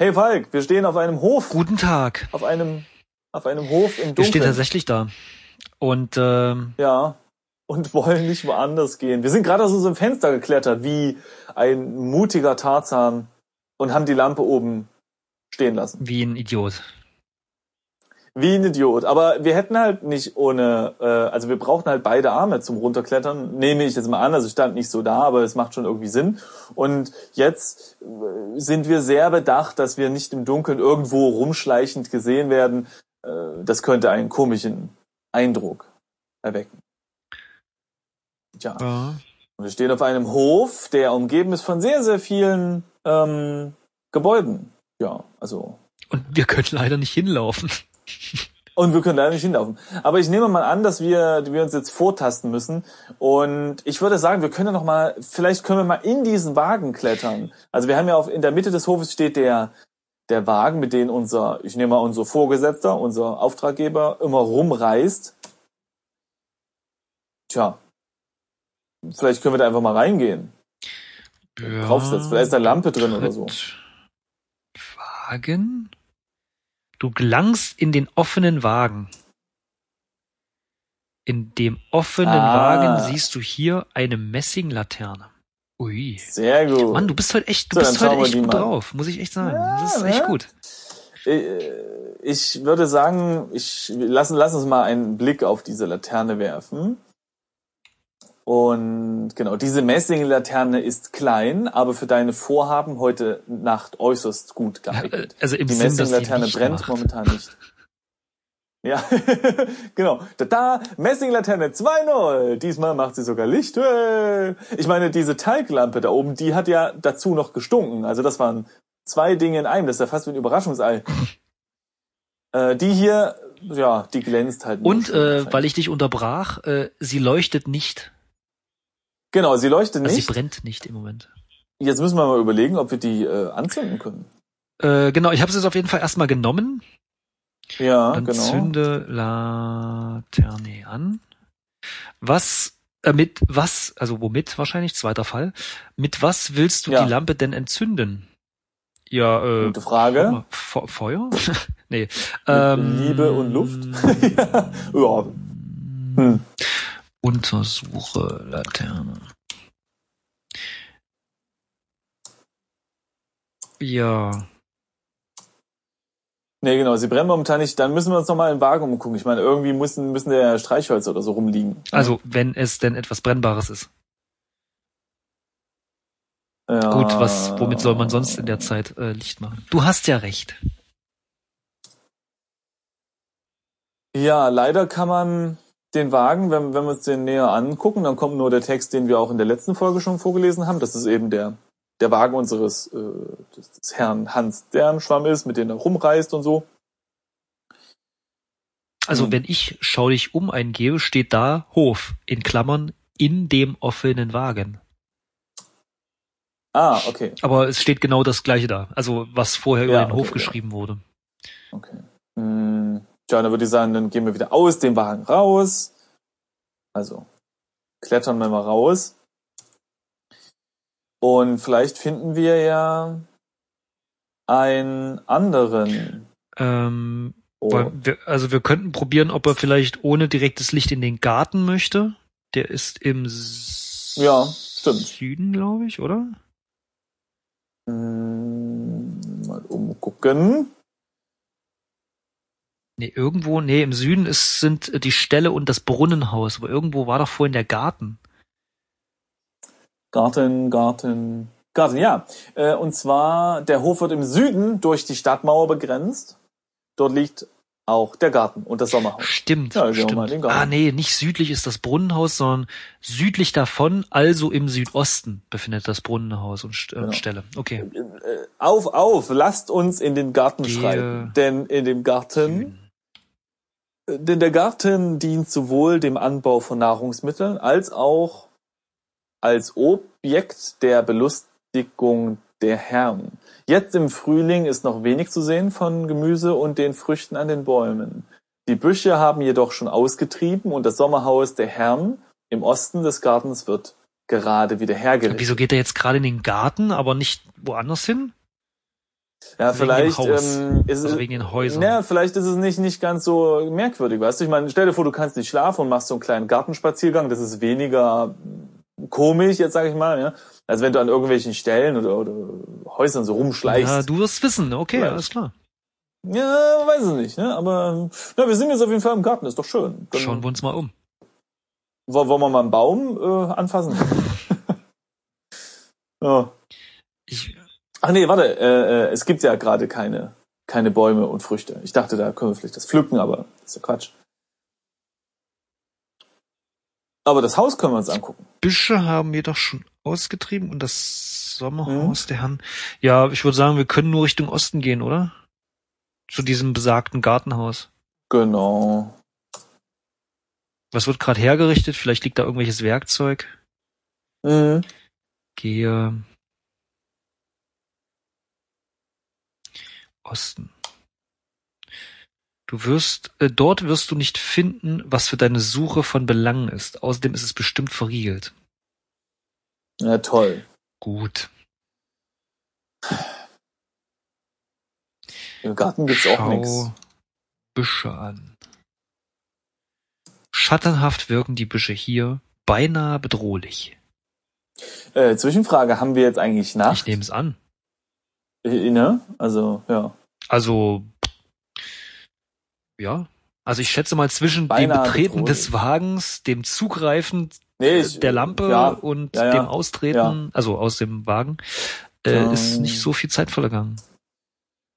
Hey Falk, wir stehen auf einem Hof. Guten Tag. Auf einem, auf einem Hof im Dunkeln. Wir stehen tatsächlich da. Und ähm, ja, und wollen nicht woanders gehen. Wir sind gerade aus unserem Fenster geklettert, wie ein mutiger Tarzan und haben die Lampe oben stehen lassen. Wie ein Idiot. Wie ein Idiot. Aber wir hätten halt nicht ohne, äh, also wir brauchten halt beide Arme zum runterklettern. Nehme ich jetzt mal an, also stand nicht so da, aber es macht schon irgendwie Sinn. Und jetzt äh, sind wir sehr bedacht, dass wir nicht im Dunkeln irgendwo rumschleichend gesehen werden. Äh, das könnte einen komischen Eindruck erwecken. Tja. Ja. Und wir stehen auf einem Hof, der umgeben ist von sehr, sehr vielen ähm, Gebäuden. Ja, also. Und wir können leider nicht hinlaufen. Und wir können leider nicht hinlaufen. Aber ich nehme mal an, dass wir, wir uns jetzt vortasten müssen. Und ich würde sagen, wir können ja noch mal, vielleicht können wir mal in diesen Wagen klettern. Also wir haben ja auf, in der Mitte des Hofes steht der, der Wagen, mit dem unser, ich nehme mal unser Vorgesetzter, unser Auftraggeber immer rumreist. Tja. Vielleicht können wir da einfach mal reingehen. Ja, Draufsetzen. Vielleicht ist da Lampe drin oder so. Wagen? Du gelangst in den offenen Wagen. In dem offenen ah. Wagen siehst du hier eine Messinglaterne. Ui. Sehr gut. Mann, du bist heute echt, du so, bist heute echt gut drauf, muss ich echt sagen. Ja, das ist echt ja. gut. Äh, ich würde sagen, ich lass, lass uns mal einen Blick auf diese Laterne werfen. Und genau, diese Messinglaterne ist klein, aber für deine Vorhaben heute Nacht äußerst gut geeignet. Also im die Messinglaterne brennt macht. momentan nicht. Ja, genau. Da, da Messinglaterne 2.0. Diesmal macht sie sogar Licht. Ich meine, diese Teiglampe da oben, die hat ja dazu noch gestunken. Also das waren zwei Dinge in einem. Das ist ja fast wie ein Überraschungsei. äh, die hier, ja, die glänzt halt. Und äh, weil ich dich unterbrach, äh, sie leuchtet nicht. Genau, sie leuchtet also nicht. Sie brennt nicht im Moment. Jetzt müssen wir mal überlegen, ob wir die äh, anzünden können. Äh, genau, ich habe es jetzt auf jeden Fall erstmal genommen. Ja, Dann genau. Zünde Laterne an. Was äh, mit was, also womit wahrscheinlich, zweiter Fall. Mit was willst du ja. die Lampe denn entzünden? Ja, äh, Gute Frage. Fe Feuer? nee. Ähm, Liebe und Luft? ja. Hm. Untersuche Laterne. Ja. Nee, genau, sie brennen momentan nicht. Dann müssen wir uns nochmal in den Wagen umgucken. Ich meine, irgendwie müssen, müssen der Streichholz oder so rumliegen. Also, wenn es denn etwas Brennbares ist. Ja. Gut, was, womit soll man sonst in der Zeit äh, Licht machen? Du hast ja recht. Ja, leider kann man den Wagen, wenn, wenn wir uns den näher angucken, dann kommt nur der Text, den wir auch in der letzten Folge schon vorgelesen haben. Das ist eben der, der Wagen unseres äh, des, Herrn Hans Dernschwamm ist, mit dem er rumreist und so. Also hm. wenn ich schau dich um eingebe, steht da Hof in Klammern in dem offenen Wagen. Ah, okay. Aber es steht genau das gleiche da. Also was vorher ja, über den okay, Hof geschrieben wurde. Okay. Hm. Ja, dann würde ich sagen, dann gehen wir wieder aus dem Wagen raus. Also klettern wir mal raus. Und vielleicht finden wir ja einen anderen. Ähm, oh. wir, also wir könnten probieren, ob er vielleicht ohne direktes Licht in den Garten möchte. Der ist im ja, stimmt. Süden, glaube ich, oder? Hm, mal umgucken. Nee, irgendwo, nee, im Süden ist, sind die Ställe und das Brunnenhaus, aber irgendwo war doch vorhin der Garten. Garten, Garten, Garten, ja. Äh, und zwar, der Hof wird im Süden durch die Stadtmauer begrenzt. Dort liegt auch der Garten und das Sommerhaus. Stimmt, ja, stimmt. Ah, nee, nicht südlich ist das Brunnenhaus, sondern südlich davon, also im Südosten befindet das Brunnenhaus und St äh, genau. Stelle. Okay. Äh, auf, auf, lasst uns in den Garten Gehe schreiten, denn in dem Garten. Denn der Garten dient sowohl dem Anbau von Nahrungsmitteln als auch als Objekt der Belustigung der Herren. Jetzt im Frühling ist noch wenig zu sehen von Gemüse und den Früchten an den Bäumen. Die Büsche haben jedoch schon ausgetrieben und das Sommerhaus der Herren im Osten des Gartens wird gerade wieder hergerichtet. Wieso geht er jetzt gerade in den Garten, aber nicht woanders hin? Ja, vielleicht ähm, ist Also es, wegen den Häusern. ja, vielleicht ist es nicht nicht ganz so merkwürdig, weißt du? Ich meine, stell dir vor, du kannst nicht schlafen und machst so einen kleinen Gartenspaziergang. Das ist weniger komisch, jetzt sage ich mal, ja, als wenn du an irgendwelchen Stellen oder, oder Häusern so rumschleichst. Ja, du wirst wissen, okay, Vielleicht. alles klar. Ja, weiß ich nicht, ne? Aber na, wir sind jetzt auf jeden Fall im Garten, ist doch schön. Dann Schauen wir uns mal um. wo- Wollen wir mal einen Baum äh, anfassen? ja. Ich, Ach nee, warte, äh, äh, es gibt ja gerade keine, keine Bäume und Früchte. Ich dachte, da können wir vielleicht das pflücken, aber das ist ja Quatsch. Aber das Haus können wir uns angucken. Büsche haben wir doch schon ausgetrieben und das Sommerhaus Mhm. der Herren. Ja, ich würde sagen, wir können nur Richtung Osten gehen, oder? Zu diesem besagten Gartenhaus. Genau. Was wird gerade hergerichtet? Vielleicht liegt da irgendwelches Werkzeug. Mhm. Gehe Osten. Du wirst, äh, dort wirst du nicht finden, was für deine Suche von Belang ist. Außerdem ist es bestimmt verriegelt. Ja, toll. Gut. Im Garten gibt's auch Schau nichts. Büsche an. Schattenhaft wirken die Büsche hier, beinahe bedrohlich. Äh, Zwischenfrage, haben wir jetzt eigentlich Ich Nacht? nehme es an. Äh, ne? Also, ja. Also, ja. Also ich schätze mal zwischen Beinahe dem Betreten bedrohlich. des Wagens, dem Zugreifen Nee, äh, ich, der Lampe ja, und ja, ja, dem Austreten, also aus dem Wagen, äh, Ähm. ist nicht so viel Zeit vergangen.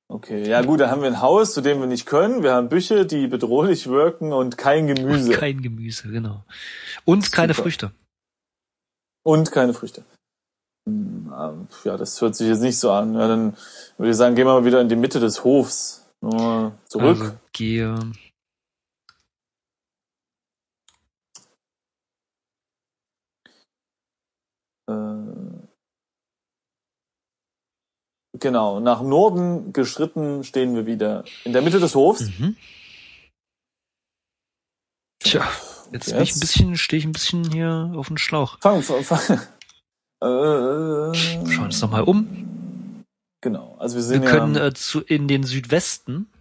Okay, ja gut, dann haben wir ein Haus, zu dem wir nicht können. Wir haben Büsche, die bedrohlich wirken und kein Gemüse. Und kein Gemüse, genau. Und keine Super. Früchte. Und keine Früchte. Hm, ähm, Ja, das hört sich jetzt nicht so an. Ja, dann würde ich sagen, gehen wir mal wieder in die Mitte des Hofs. Nur zurück. Also gehe. Äh, genau, nach Norden geschritten stehen wir wieder in der Mitte des Hofs. Mhm. Tja, jetzt, Und bin ich ein bisschen, stehe ich ein bisschen hier auf den Schlauch. Fang, fang, fang. Äh, Schauen wir uns noch mal um. Genau, also wir Wir sind können ja, äh, zu, in den Südwesten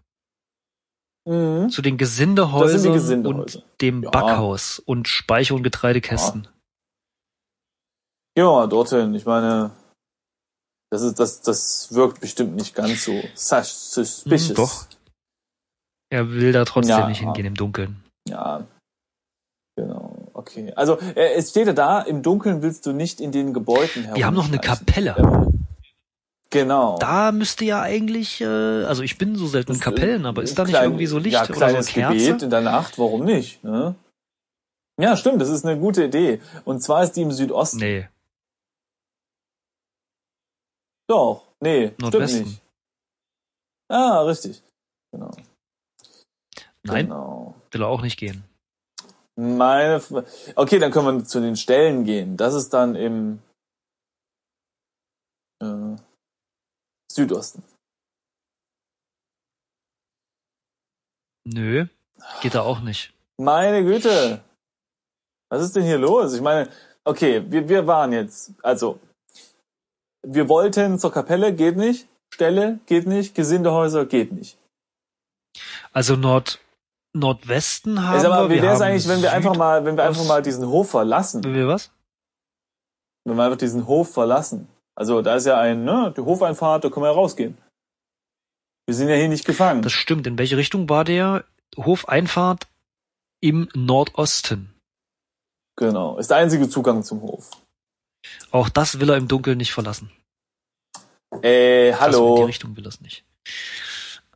Mhm. zu den Gesindehäusern Gesindehäuser. und dem Ja. Backhaus und Speicher- und Getreidekästen. Wir mal dorthin. Ich meine, das ist, das, das wirkt bestimmt nicht ganz so sus- suspicious. Hm, doch. Er will da trotzdem Ja. nicht hingehen im Dunkeln. Ja. Okay. Also, äh, es steht ja da, im Dunkeln willst du nicht in den Gebäuden herum. Wir haben noch eine Kapelle. Ähm, genau. Da müsste ja eigentlich, äh, also ich bin so selten in Das, Kapellen, äh, aber ist da nicht klein- irgendwie so Licht ja, oder so kleines Kerze? Gebet in der Nacht, warum nicht? Ne? Ja, stimmt, das ist eine gute Idee. Und zwar ist die im Südosten. Nee, Doch, nee, Nordwesten. stimmt nicht. Ah, richtig. Genau. nein, Genau. will er auch nicht gehen. Meine, F- okay, dann können wir zu den Stellen gehen. Das ist dann im äh, Südosten. Nö, geht da auch nicht. Meine Güte. Was ist denn hier los? Ich meine, okay, wir, wir waren jetzt, also, wir wollten zur Kapelle, geht nicht. Stelle, geht nicht. Gesindehäuser, geht nicht. Also Nord Nordwesten haben aber, wir. wie wäre es eigentlich, wenn wir einfach mal, wenn wir einfach mal diesen Hof verlassen? Wenn wir was? Wenn wir einfach diesen Hof verlassen. Also, da ist ja ein, ne, die Hofeinfahrt, da können wir ja rausgehen. Wir sind ja hier nicht gefangen. Das stimmt. In welche Richtung war der Hofeinfahrt? Im Nordosten. Genau. Ist der einzige Zugang zum Hof. Auch das will er im Dunkeln nicht verlassen. Äh, Also in die hallo. Richtung will er es nicht.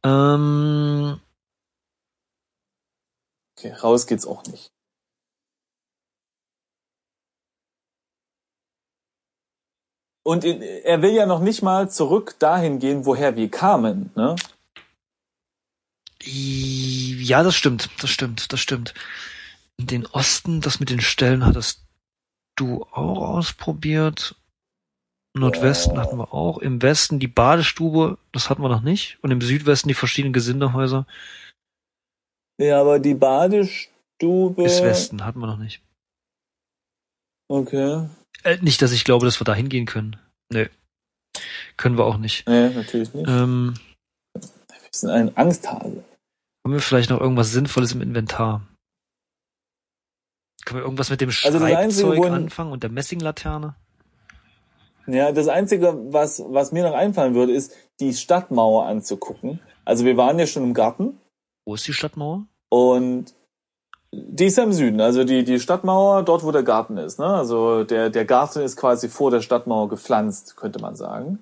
Ähm, raus geht's auch nicht. Und in, er will ja noch nicht mal zurück dahin gehen, woher wir kamen, ne? ja, das stimmt, das stimmt, das stimmt. Den Osten, das mit den Stellen hattest du auch ausprobiert. Nordwesten Ja. hatten wir auch. Im Westen die Badestube, das hatten wir noch nicht. Und im Südwesten die verschiedenen Gesindehäuser. Ja, aber die Badestube. Bis Westen hatten wir noch nicht. Okay. Äh, nicht, dass ich glaube, dass wir da hingehen können. Nö. Können wir auch nicht. Nee, natürlich nicht. Ähm, wir sind ein Angsthase. Haben wir vielleicht noch irgendwas Sinnvolles im Inventar? Können wir irgendwas mit dem Also Einzige, Schreibzeug wo- anfangen und der Messinglaterne? Ja, das Einzige, was, was mir noch einfallen würde, ist, die Stadtmauer anzugucken. Also wir waren ja schon im Garten Wo ist die Stadtmauer? und die ist ja im Süden. Also die, die Stadtmauer, dort wo der Garten ist. Ne? Also der, der Garten ist quasi vor der Stadtmauer gepflanzt, könnte man sagen.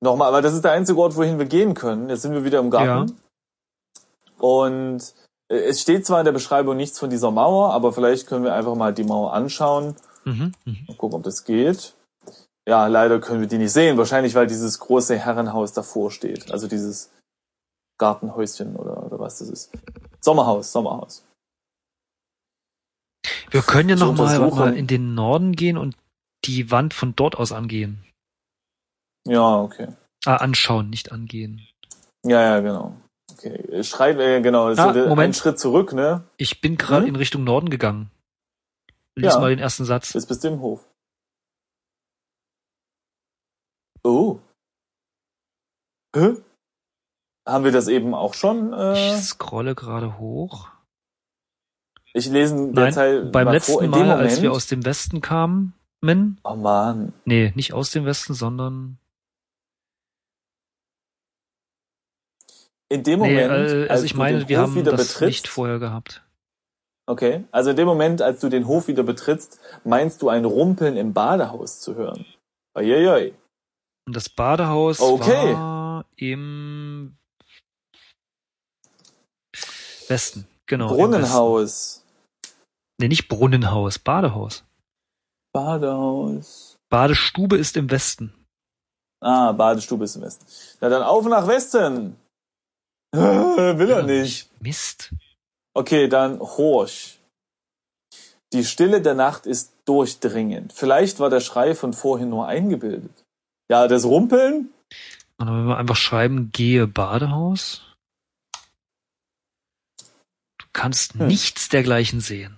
Nochmal, aber das ist der einzige Ort, wohin wir gehen können. Jetzt sind wir wieder im Garten. Und äh, es steht zwar in der Beschreibung nichts von dieser Mauer, aber vielleicht können wir einfach mal die Mauer anschauen. Mhm. mhm. Mal gucken, ob das geht. Ja, leider können wir die nicht sehen. Wahrscheinlich, weil dieses große Herrenhaus davor steht. Also dieses Gartenhäuschen oder, oder was das ist. Sommerhaus, Sommerhaus. Wir können ja Ich noch mal, untersuche- mal in den Norden gehen und die Wand von dort aus angehen. Ja, okay. Ah, anschauen, nicht angehen. Ja, ja, genau. Okay. Schreib, äh, genau, Ah, ist so der- Moment. ein Schritt zurück, ne? Ich bin gerade Hm? in Richtung Norden gegangen. Lies Ja. mal den ersten Satz. Bis bis dem Hof. Oh. Hä? Haben wir das eben auch schon? Äh, Ich scrolle gerade hoch. ich lese Nein, derzeit beim letzten vor. Mal, Moment. als wir aus dem Westen kamen, men, oh Mann. nee, nicht aus dem Westen, sondern In dem nee, Moment, äh, als also ich du meine, den wir Hof haben wieder das betrittst, nicht vorher gehabt. Okay, also in dem Moment, als du den Hof wieder betrittst, meinst du ein Rumpeln im Badehaus zu hören. Uiuiui. Und das Badehaus Okay. war im Westen, genau. Brunnenhaus. Nee, nicht Brunnenhaus, Badehaus. Badehaus. Badestube ist im Westen. Ah, Badestube ist im Westen. Na dann auf nach Westen. Will er nicht. Mist. Okay, dann Horch. Die Stille der Nacht ist durchdringend. Vielleicht war der Schrei von vorhin nur eingebildet. Ja, das Rumpeln? Und dann wenn wir einfach schreiben, gehe Badehaus. Kannst Hm. nichts dergleichen sehen.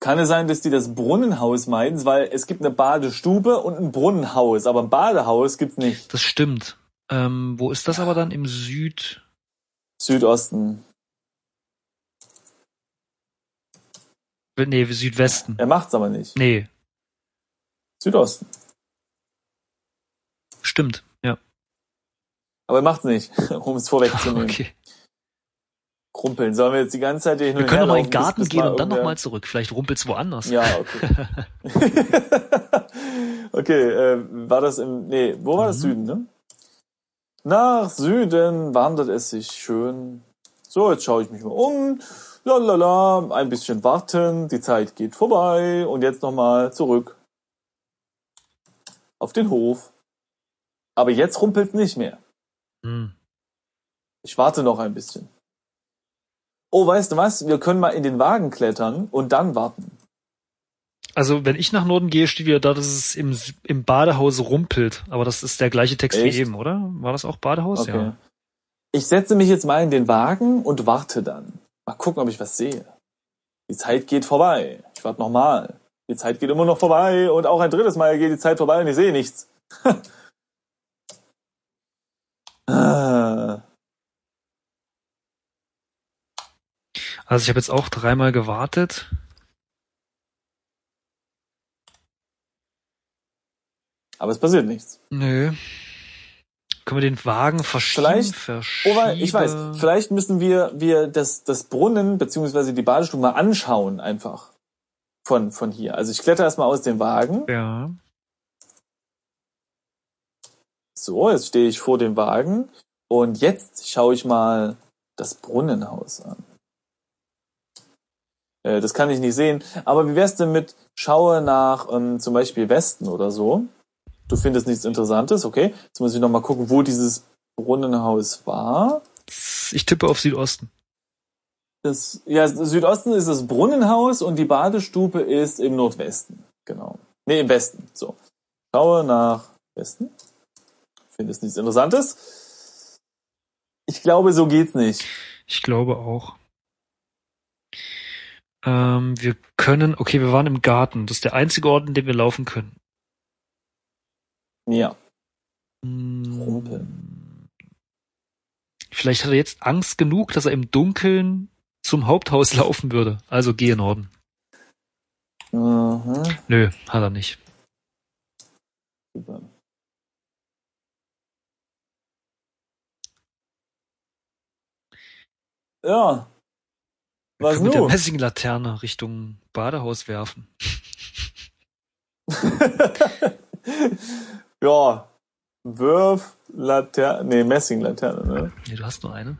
Kann es sein, dass die das Brunnenhaus meinen, weil es gibt eine Badestube und ein Brunnenhaus, aber ein Badehaus gibt's nicht. Das stimmt. Ähm, wo ist das aber dann? Im Süd? Südosten. Nee, Südwesten. Er macht's aber nicht. Nee, Südosten. stimmt. Ja. Aber er macht's nicht, um es vorwegzunehmen. Okay. Krumpeln. Sollen wir jetzt die ganze Zeit hier hin Wir können her noch mal in den Garten bis- bis gehen und dann nochmal zurück. Vielleicht rumpelt's woanders. Ja, okay. okay, äh, war das im, nee, wo war das Mhm. Süden, ne? Nach Süden wandert es sich schön. So, jetzt schaue ich mich mal um. Lalala, ein bisschen warten, die Zeit geht vorbei und jetzt nochmal zurück. Auf den Hof. Aber jetzt rumpelt's nicht mehr. Hm. Ich warte noch ein bisschen. Oh, weißt du was? Wir können mal in den Wagen klettern und dann warten. Also, wenn ich nach Norden gehe, steht wieder da, dass es im, im Badehaus rumpelt. Aber das ist der gleiche Text Echt? wie eben, oder? War das auch Badehaus? Okay. Ja. Ich setze mich jetzt mal in den Wagen und warte dann. Mal gucken, ob ich was sehe. Die Zeit geht vorbei. Ich warte nochmal. Die Zeit geht immer noch vorbei und auch ein drittes Mal geht die Zeit vorbei und ich sehe nichts. Ah. Also, ich habe jetzt auch dreimal gewartet. Aber es passiert nichts. Nö. Können wir den Wagen verschieben? Vielleicht- verschieben? Oh, ich weiß, vielleicht müssen wir, wir das, das Brunnen beziehungsweise die Badestube mal anschauen einfach. Von, von hier. Also ich kletter erstmal aus dem Wagen. Ja. So, jetzt stehe ich vor dem Wagen und jetzt schaue ich mal das Brunnenhaus an. Äh, das kann ich nicht sehen, aber wie wär's denn mit schaue nach ähm, zum Beispiel Westen oder so? Du findest nichts Interessantes, okay? Jetzt muss ich noch mal gucken, wo dieses Brunnenhaus war. Ich tippe auf Südosten. Das, ja, Südosten ist das Brunnenhaus und die Badestube ist im Nordwesten. Genau. Nee, im Westen. So. Schaue nach Westen. Findest nichts Interessantes. Ich glaube, so geht's nicht. Ich glaube auch. Ähm, wir können, okay, wir waren im Garten. Das ist der einzige Ort, in dem wir laufen können. Ja. Rumpeln. Vielleicht hat er jetzt Angst genug, dass er im Dunkeln zum Haupthaus laufen würde. Also gehe Norden. Mhm. Nö, hat er nicht. Super. Ja. Was nur? Mit der Messinglaterne Richtung Badehaus werfen. ja. Wirf Laterne, nee, Messinglaterne, ne? Nee, du hast nur eine.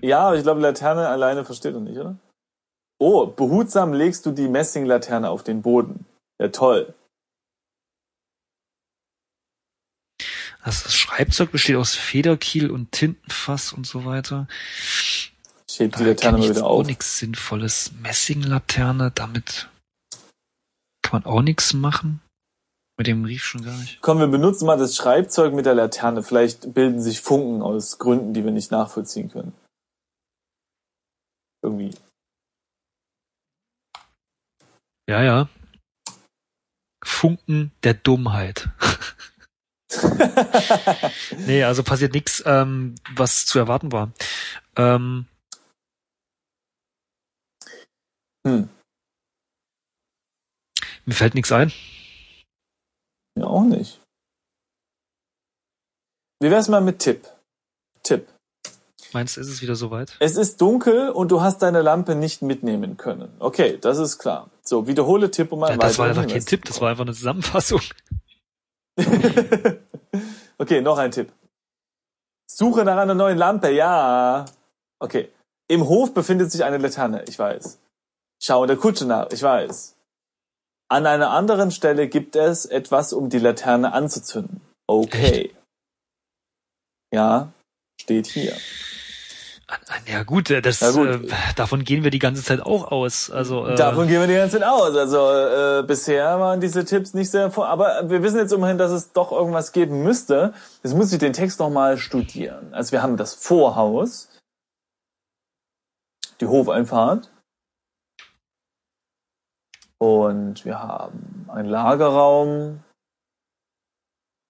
Ja, aber ich glaube, Laterne alleine versteht er nicht, oder? Oh, behutsam legst du die Messinglaterne auf den Boden. Ja, toll. Also das Schreibzeug besteht aus Federkiel und Tintenfass und so weiter. Heb die Laterne mal wieder auf. auch nichts Sinnvolles. Messinglaterne, damit kann man auch nichts machen. Mit dem Brief schon gar nicht. Komm, wir benutzen mal das Schreibzeug mit der Laterne. Vielleicht bilden sich Funken aus Gründen, die wir nicht nachvollziehen können. Irgendwie. Ja, ja. Funken der Dummheit. nee, also passiert nichts, ähm, was zu erwarten war. Ähm, hm. Mir fällt nichts ein. Ja, auch nicht. Wie wär's mal mit Tipp? Tipp. Meinst du, ist es wieder soweit? Es ist dunkel und du hast deine Lampe nicht mitnehmen können. Okay, das ist klar. So, wiederhole Tipp um ein ja, Das war einfach kein Tipp, das war einfach eine Zusammenfassung. okay, noch ein Tipp. Suche nach einer neuen Lampe, ja. Okay. Im Hof befindet sich eine Laterne, ich weiß. Schau der Kutsche nach, ich weiß. An einer anderen Stelle gibt es etwas, um die Laterne anzuzünden. Okay. Echt? Ja, steht hier. Ja gut, äh, das, gut. Äh, davon gehen wir die ganze Zeit auch aus. Also äh, davon gehen wir die ganze Zeit aus. Also äh, bisher waren diese Tipps nicht sehr, vor, aber wir wissen jetzt immerhin, dass es doch irgendwas geben müsste. Jetzt muss ich den Text noch mal studieren. Also wir haben das Vorhaus, die Hofeinfahrt, und wir haben einen Lagerraum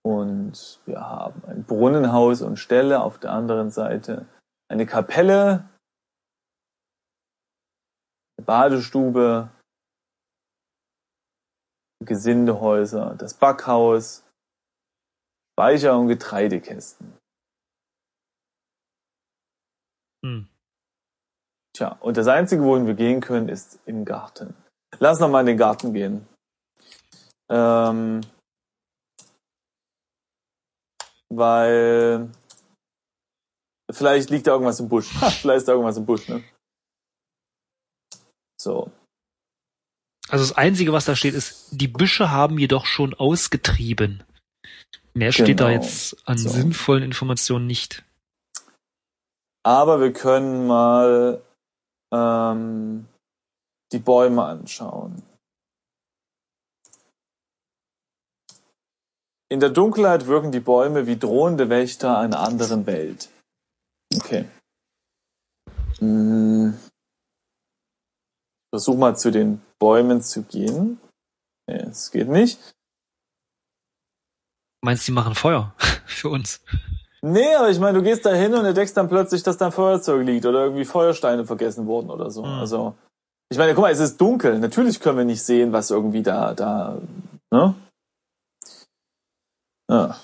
und wir haben ein Brunnenhaus und Ställe auf der anderen Seite, eine Kapelle, eine Badestube, Gesindehäuser, das Backhaus, Speicher und Getreidekästen. Hm. Tja, und das Einzige, wohin wir gehen können, ist im Garten. Lass noch mal in den Garten gehen. Ähm, weil vielleicht liegt da irgendwas im Busch. vielleicht ist da irgendwas im Busch, ne? So. Also das Einzige, was da steht, ist, die Büsche haben jedoch schon ausgetrieben. Mehr genau. steht da genau. jetzt an so. sinnvollen Informationen nicht. Aber wir können mal ähm, die Bäume anschauen. In der Dunkelheit wirken die Bäume wie drohende Wächter einer anderen Welt. Okay. Hm. Versuch mal zu den Bäumen zu gehen. Nee, es geht nicht. Meinst du, die machen Feuer für uns? Nee, aber ich meine, du gehst da hin und entdeckst dann plötzlich, dass dein Feuerzeug liegt oder irgendwie Feuersteine vergessen wurden oder so. Mhm. Also ich meine, guck mal, es ist dunkel. Natürlich können wir nicht sehen, was irgendwie da, da, ne? Ja.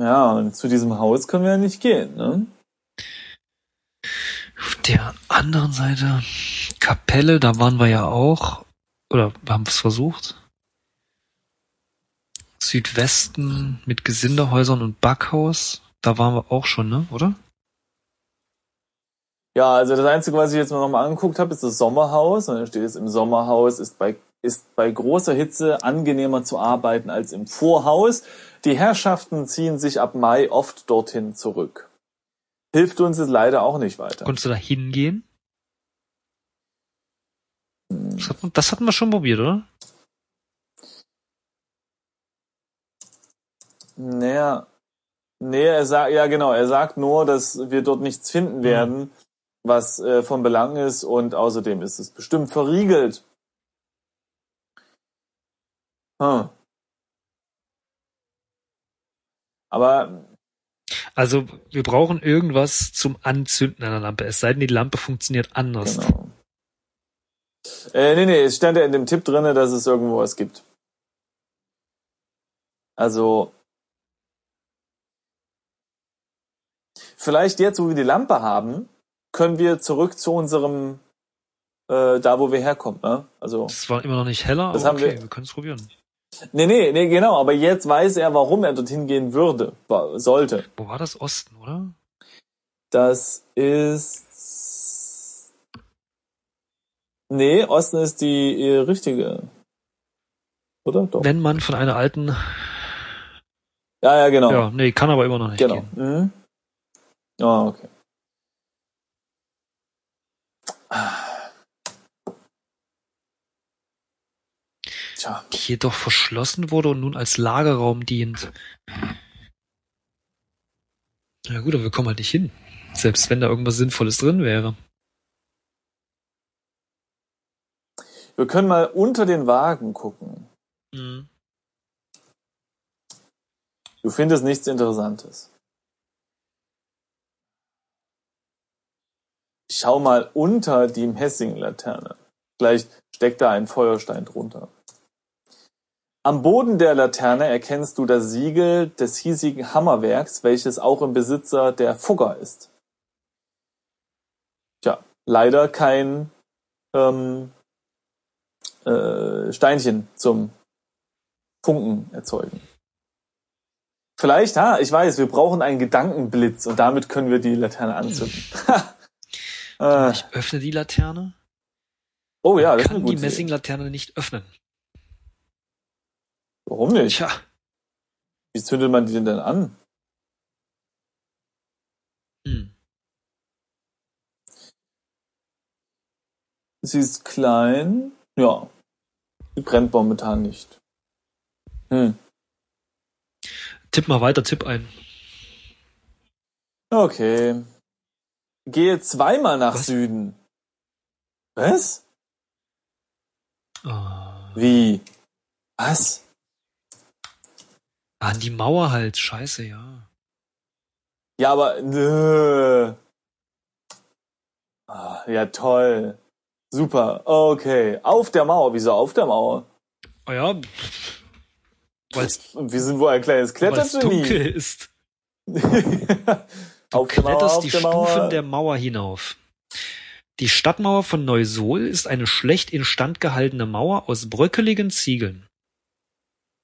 Ja, und zu diesem Haus können wir ja nicht gehen, ne? Auf der anderen Seite Kapelle, da waren wir ja auch, oder wir haben es versucht. Südwesten mit Gesindehäusern und Backhaus. Da waren wir auch schon, ne? Oder? Ja, also das Einzige, was ich jetzt mal nochmal angeguckt habe, ist das Sommerhaus. Und da steht es, im Sommerhaus ist bei, ist bei großer Hitze angenehmer zu arbeiten als im Vorhaus. Die Herrschaften ziehen sich ab Mai oft dorthin zurück. Hilft uns jetzt leider auch nicht weiter. Konntest du da hingehen? Das hatten, das hatten wir schon probiert, oder? Naja, Nee, er sagt, ja genau, er sagt nur, dass wir dort nichts finden hm. werden. was äh, von Belang ist und außerdem ist es bestimmt verriegelt. Hm. Aber also wir brauchen irgendwas zum Anzünden einer Lampe. Es sei denn, die Lampe funktioniert anders. Genau. Äh, nee, nee, es stand ja in dem Tipp drinne, dass es irgendwo was gibt. Also vielleicht jetzt, wo wir die Lampe haben, können wir zurück zu unserem äh, da, wo wir herkommen. Ne? Also es war immer noch nicht heller, das aber okay, wir, wir können es probieren. Nee, nee, nee, genau, aber jetzt weiß er, warum er dorthin gehen würde, sollte. Wo war das Osten, oder? Das ist. Nee, Osten ist die äh, richtige. Oder? Doch. Wenn man von einer alten. Ja, ja, genau. Ja, nee, kann aber immer noch nicht. Genau. Gehen. Mhm. Ah, okay. Tja. Die jedoch verschlossen wurde und nun als Lagerraum dient. Na gut, aber wir kommen halt nicht hin. Selbst wenn da irgendwas Sinnvolles drin wäre. Wir können mal unter den Wagen gucken. Mhm. Du findest nichts Interessantes. Ich schau mal unter die Messinglaterne. Vielleicht steckt da ein Feuerstein drunter. Am Boden der Laterne erkennst du das Siegel des hiesigen Hammerwerks, welches auch im Besitzer der Fugger ist. Tja, leider kein ähm, äh, Steinchen zum Funken erzeugen. Vielleicht, ha, ich weiß, wir brauchen einen Gedankenblitz und damit können wir die Laterne anzünden. ich öffne die Laterne. Oh ja, das kann ist eine gute die Messinglaterne nicht öffnen. Warum nicht? Tja. Wie zündet man die denn dann an? Hm. Sie ist klein. Ja. Sie brennt momentan nicht. Hm. Tipp mal weiter, Tipp ein. Okay. Gehe zweimal nach Was? Süden. Was? Oh. Wie? Was? An die Mauer halt, scheiße, ja. Ja, aber nö. Ah, ja, toll. Super, okay. Auf der Mauer, wieso auf der Mauer? Ah ja. Weil's, Und wir sind wohl ein kleines Klettergenie. dunkel ist. du kletterst Mauer, die Stufen Mauer. der Mauer hinauf. Die Stadtmauer von Neusol ist eine schlecht instand gehaltene Mauer aus bröckeligen Ziegeln.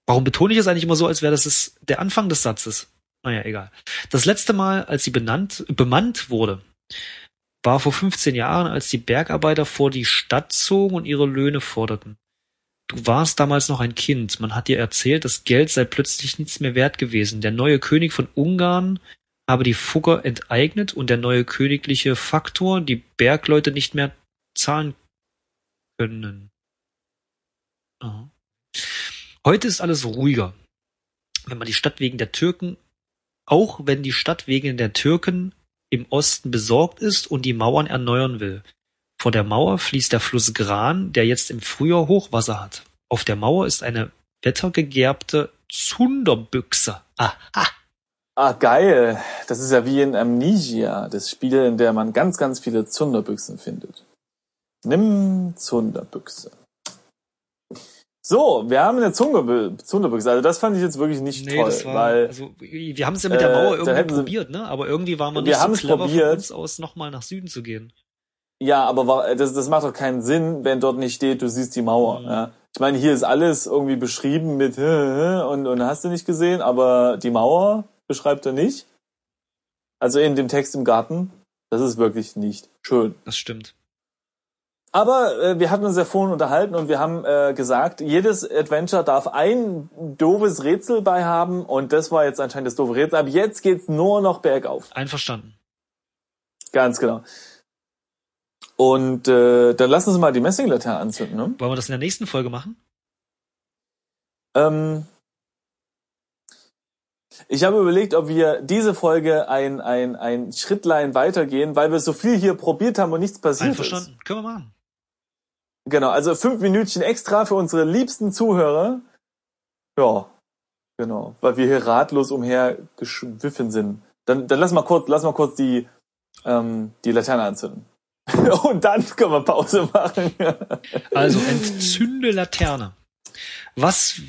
Warum betone ich es eigentlich immer so, als wäre das der Anfang des Satzes? Naja, egal. Das letzte Mal, als sie benannt, bemannt wurde, war vor 15 Jahren, als die Bergarbeiter vor die Stadt zogen und ihre Löhne forderten. Du warst damals noch ein Kind. Man hat dir erzählt, das Geld sei plötzlich nichts mehr wert gewesen. Der neue König von Ungarn habe die Fugger enteignet und der neue königliche Faktor die Bergleute nicht mehr zahlen können. Aha. Heute ist alles ruhiger. Wenn man die Stadt wegen der Türken, auch wenn die Stadt wegen der Türken im Osten besorgt ist und die Mauern erneuern will. Vor der Mauer fließt der Fluss Gran, der jetzt im Frühjahr Hochwasser hat. Auf der Mauer ist eine wettergegerbte Zunderbüchse. Aha. Ah, geil. Das ist ja wie in Amnesia, das Spiel, in dem man ganz, ganz viele Zunderbüchsen findet. Nimm Zunderbüchse. So, wir haben eine Zunge, Zunderbüchse. Also das fand ich jetzt wirklich nicht nee, toll, war, weil also wir haben es ja mit der Mauer äh, irgendwie probiert, ne? Aber irgendwie war man nicht so clever probiert. von uns aus, nochmal nach Süden zu gehen. Ja, aber das, das macht doch keinen Sinn, wenn dort nicht steht, du siehst die Mauer. Mhm. Ja. Ich meine, hier ist alles irgendwie beschrieben mit und, und hast du nicht gesehen, aber die Mauer beschreibt er nicht. Also in dem Text im Garten, das ist wirklich nicht schön. Das stimmt. Aber äh, wir hatten uns ja vorhin unterhalten und wir haben äh, gesagt, jedes Adventure darf ein doofes Rätsel bei haben und das war jetzt anscheinend das doofe Rätsel. Aber jetzt geht's nur noch bergauf. Einverstanden. Ganz genau. Und äh, dann lassen Sie mal die Messinglaterne anzünden. Ne? Wollen wir das in der nächsten Folge machen? Ähm, Ich habe überlegt, ob wir diese Folge ein, ein, ein Schrittlein weitergehen, weil wir so viel hier probiert haben und nichts passiert Einverstanden. ist. Können wir machen. Genau, also fünf Minütchen extra für unsere liebsten Zuhörer. Ja, genau, weil wir hier ratlos umhergeschwiffen sind. Dann, dann lass mal kurz, lass mal kurz die, ähm, die Laterne anzünden. und dann können wir Pause machen. also entzünde Laterne. Was,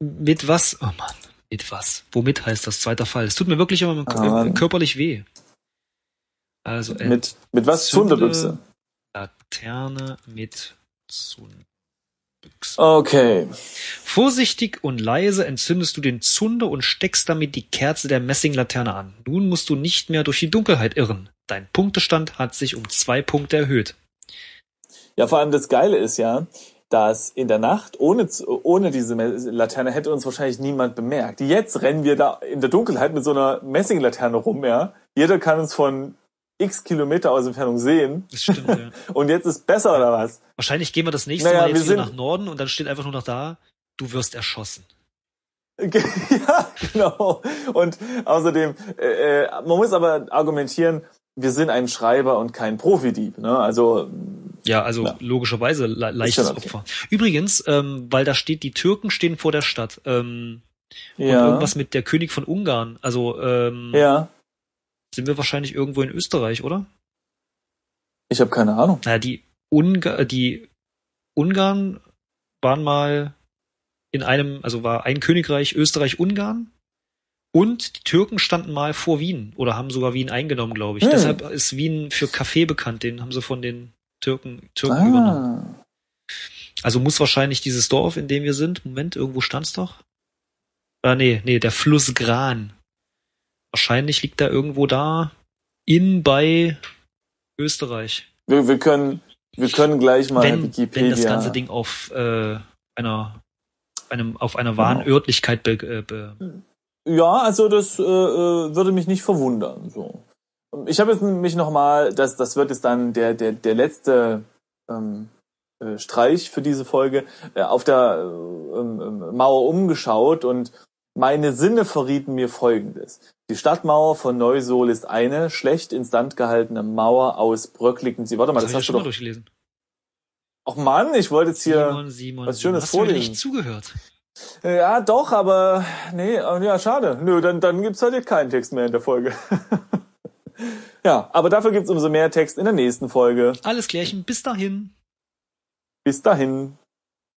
mit was, oh Mann, mit was? Womit heißt das zweiter Fall? Es tut mir wirklich immer ah, körperlich weh. Also mit, mit was? Zunderbüchse. Laterne mit Zunderbüchse. Okay. Vorsichtig und leise entzündest du den Zunder und steckst damit die Kerze der Messinglaterne an. Nun musst du nicht mehr durch die Dunkelheit irren. Dein Punktestand hat sich um zwei Punkte erhöht. Ja, vor allem das Geile ist ja, dass in der Nacht ohne, ohne diese Laterne hätte uns wahrscheinlich niemand bemerkt. Jetzt rennen wir da in der Dunkelheit mit so einer Messinglaterne rum, ja. Jeder kann uns von x Kilometer aus Entfernung sehen. Das stimmt, ja. Und jetzt ist besser oder was? Wahrscheinlich gehen wir das nächste naja, Mal jetzt nach Norden und dann steht einfach nur noch da, du wirst erschossen. ja, genau. Und außerdem, äh, äh, man muss aber argumentieren, wir sind ein Schreiber und kein Profidieb. Ne? Also ja, also ja. logischerweise le leichtes okay. Opfer. Übrigens, ähm, weil da steht, die Türken stehen vor der Stadt. Ähm, ja. Und irgendwas mit der König von Ungarn. Also ähm, ja. sind wir wahrscheinlich irgendwo in Österreich, oder? Ich habe keine Ahnung. Naja, die, Unga die Ungarn waren mal in einem, also war ein Königreich Österreich-Ungarn und die Türken standen mal vor Wien oder haben sogar Wien eingenommen, glaube ich. Hm. Deshalb ist Wien für Kaffee bekannt. Den haben sie von den Türken, Türken ah. übernommen. Also muss wahrscheinlich dieses Dorf, in dem wir sind, Moment, irgendwo stand's doch? Ah, nee, nee, der Fluss Gran. Wahrscheinlich liegt da irgendwo da in bei Österreich. Wir, wir können, wir können gleich mal wenn, Wikipedia. Wenn das ganze Ding auf äh, einer, einem, auf einer wahren genau. Örtlichkeit be, äh, be Ja, also das äh, äh würde mich nicht verwundern. So. Ich habe jetzt mich nochmal, das, das wird jetzt dann der, der, der letzte ähm, äh, Streich für diese Folge, äh, auf der äh, ähm, Mauer umgeschaut und meine Sinne verrieten mir Folgendes. Die Stadtmauer von Neusohl ist eine schlecht instand gehaltene Mauer aus bröckligen... Sie, warte mal, das, das hast du doch... durchgelesen. Ach Mann, ich wollte jetzt hier Simon, Simon, was Schönes Simon, vorlesen. Hast du nicht zugehört? Ja, doch, aber nee, ja, schade. Nö, dann, dann gibt's halt keinen Text mehr in der Folge. Ja, aber dafür gibt's umso mehr Text in der nächsten Folge. Alles klärchen. Bis dahin. Bis dahin.